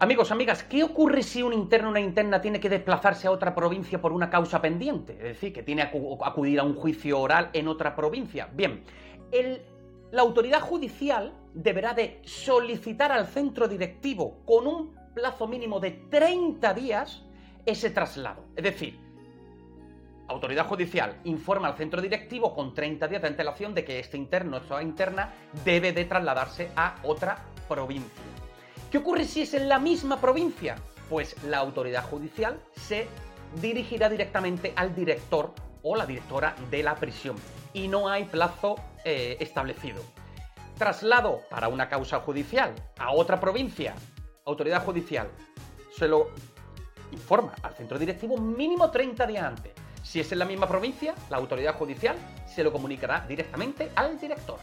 Amigos, amigas, ¿qué ocurre si un interno o una interna tiene que desplazarse a otra provincia por una causa pendiente? Es decir, que tiene que acudir a un juicio oral en otra provincia. Bien, la autoridad judicial deberá de solicitar al centro directivo con un plazo mínimo de 30 días ese traslado. Es decir, autoridad judicial informa al centro directivo con 30 días de antelación de que este interno o esta interna debe de trasladarse a otra provincia. ¿Qué ocurre si es en la misma provincia? Pues la autoridad judicial se dirigirá directamente al director o la directora de la prisión y no hay plazo eh, establecido. Traslado para una causa judicial a otra provincia, autoridad judicial se lo informa al centro directivo mínimo 30 días antes. Si es en la misma provincia, la autoridad judicial se lo comunicará directamente al director.